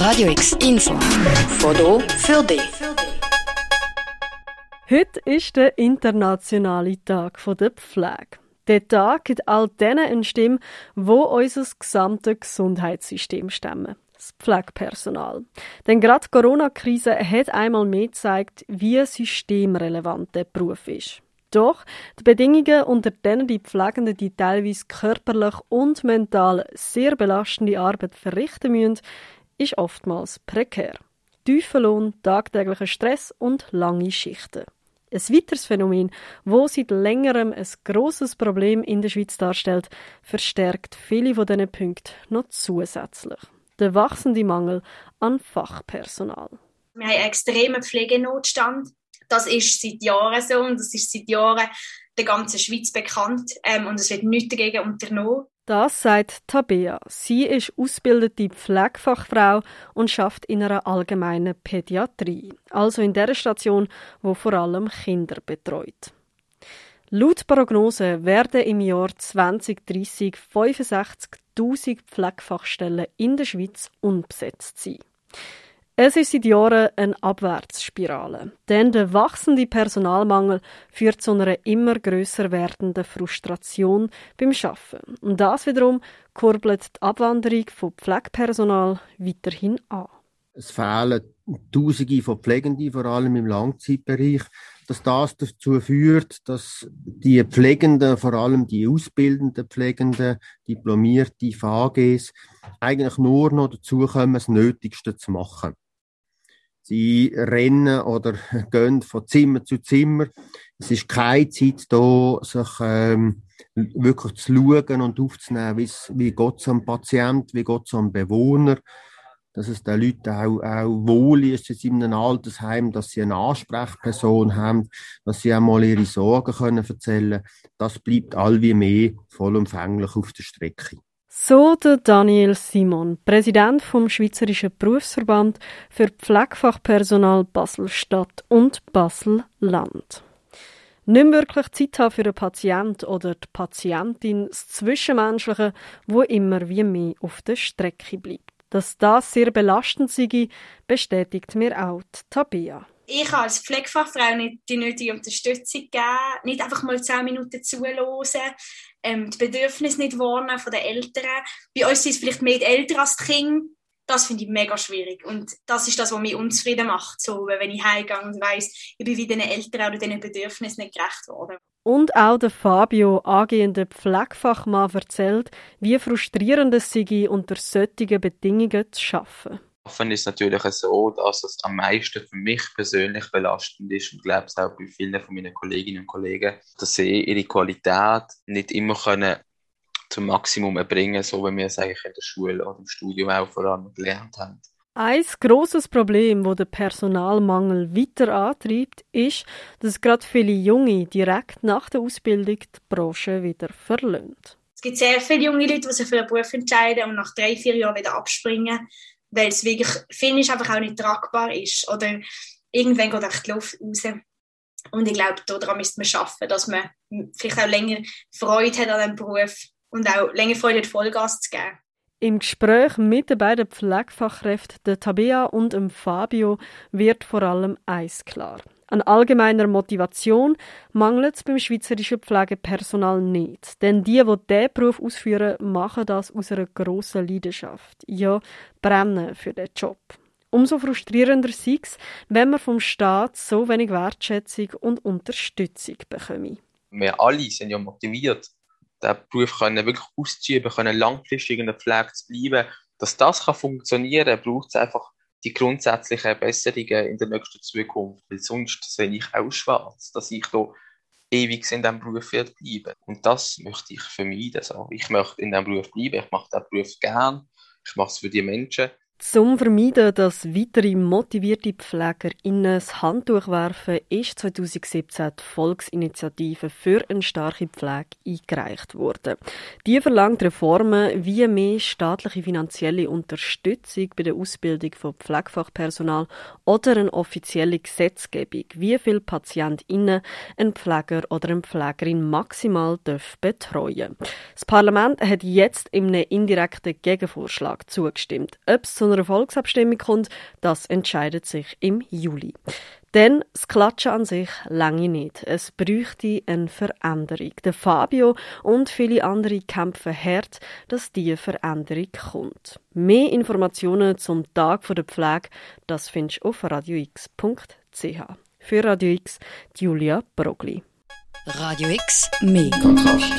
Radio X Info. Foto für dich. Heute ist der internationale Tag der Pflege. Der Tag gibt all denen eine Stimme, wo unser gesamtes Gesundheitssystem stemmen. Das Pflegepersonal. Denn gerade die Corona-Krise hat einmal mehr gezeigt, wie systemrelevant der Beruf ist. Doch die Bedingungen, unter denen die Pflegenden die teilweise körperlich und mental sehr belastende Arbeit verrichten müssen, ist oftmals prekär. Tiefer Lohn, tagtäglicher Stress und lange Schichten. Ein weiteres Phänomen, wo seit längerem ein grosses Problem in der Schweiz darstellt, verstärkt viele von diesen Punkten noch zusätzlich. Der wachsende Mangel an Fachpersonal. Wir haben einen extremen Pflegenotstand. Das ist seit Jahren so und das ist seit Jahren der ganzen Schweiz bekannt ähm, und es wird nichts dagegen unternommen. Das sagt Tabea. Sie ist ausgebildete Pflegefachfrau und schafft in einer allgemeinen Pädiatrie, also in der Station, wo vor allem Kinder betreut. Laut Prognose werden im Jahr 2030 65.000 Pflegefachstellen in der Schweiz unbesetzt sein. Es ist seit Jahren eine Abwärtsspirale, denn der wachsende Personalmangel führt zu einer immer grösser werdenden Frustration beim Schaffen. Und das wiederum kurbelt die Abwanderung von Pflegepersonal weiterhin an. Es fehlen Tausende von Pflegenden, vor allem im Langzeitbereich, dass das dazu führt, dass die Pflegenden, vor allem die ausbildenden Pflegenden, diplomierte VGs, eigentlich nur noch dazu kommen, das Nötigste zu machen. Sie rennen oder gehen von Zimmer zu Zimmer. Es ist keine Zeit da, sich ähm, wirklich zu schauen und aufzunehmen, wie es am Patient, wie es am Bewohner, dass es den Leuten auch, auch wohl ist in einem Altersheim, dass sie eine Ansprechperson haben, dass sie auch mal ihre Sorgen können erzählen können. Das bleibt all wie mehr vollumfänglich auf der Strecke. So der Daniel Simon, Präsident vom Schweizerischen Berufsverband für Pflegefachpersonal Basel-Stadt und Basel-Land. Nicht wirklich Zeit haben für einen Patient oder die Patientin, das Zwischenmenschliche, wo immer wie mehr auf der Strecke bleibt. Dass das sehr belastend sei, bestätigt mir auch Tabea ich kann als Pflegefachfrau nicht die nötige Unterstützung geben, nicht einfach mal zehn Minuten zuhören, ähm, die Bedürfnisse nicht wahrnehmen von den Eltern. Bei uns sind es vielleicht mehr die Eltern als die Kinder. Das finde ich mega schwierig. Und das ist das, was mich unzufrieden macht. So, wenn ich heimgehe und weiss, ich bin wie den Eltern oder diesen Bedürfnissen nicht gerecht worden. Und auch der Fabio, angehender Pflegefachmann, erzählt, wie frustrierend es sei, unter solchen Bedingungen zu arbeiten. Offen ist natürlich so, dass es am meisten für mich persönlich belastend ist und glaube es auch bei vielen von meinen Kolleginnen und Kollegen, dass sie ihre Qualität nicht immer können zum Maximum erbringen, so wie wir es eigentlich in der Schule oder im Studium auch vor allem gelernt haben. Ein grosses Problem, das den Personalmangel weiter antreibt, ist, dass gerade viele Junge direkt nach der Ausbildung die Branche wieder verlassen. Es gibt sehr viele junge Leute, die sich für einen Beruf entscheiden und nach drei, vier Jahren wieder abspringen weil es wirklich, finde ich, einfach auch nicht tragbar ist. Oder irgendwann geht echt die Luft raus. Und ich glaube, daran müsste man schaffen, dass man vielleicht auch länger Freude hat an diesem Beruf und auch länger Freude hat, Vollgas zu geben. Im Gespräch mit den beiden Pflegefachkräften, der Tabea und dem Fabio, wird vor allem eins klar. An allgemeiner Motivation mangelt es beim schweizerischen Pflegepersonal nicht. Denn die, die diesen Beruf ausführen, machen das aus einer grossen Leidenschaft. Ja, brennen für den Job. Umso frustrierender sei es, wenn man vom Staat so wenig Wertschätzung und Unterstützung bekommt. Wir alle sind ja motiviert, den Beruf können wirklich auszuüben, können langfristig in der Pflege zu bleiben. Dass das kann funktionieren kann, braucht es einfach die grundsätzlichen Besserungen in der nächsten Zukunft. Weil sonst sehe ich auch schwarz, dass ich da ewig in diesem Beruf werde bleiben. Und das möchte ich vermeiden. Also ich möchte in diesem Beruf bleiben, ich mache diesen Beruf gern, ich mache es für die Menschen zum Vermeiden, dass weitere motivierte PflegerInnen das Handtuch werfen, ist 2017 die Volksinitiative für eine starke Pflege eingereicht worden. Die verlangt Reformen wie mehr staatliche finanzielle Unterstützung bei der Ausbildung von Pflegefachpersonal oder eine offizielle Gesetzgebung, wie viele PatientInnen ein Pfleger oder eine Pflegerin maximal betreuen Das Parlament hat jetzt in einem indirekten Gegenvorschlag zugestimmt. Ob es einer Volksabstimmung kommt, das entscheidet sich im Juli. Denn das Klatschen an sich lange nicht. Es bräuchte eine Veränderung. Der Fabio und viele andere kämpfen hart, dass diese Veränderung kommt. Mehr Informationen zum Tag der Pflege, das findest du auf radiox.ch. Für Radio X, Julia Brogli. Radio X, mehr Kontrast.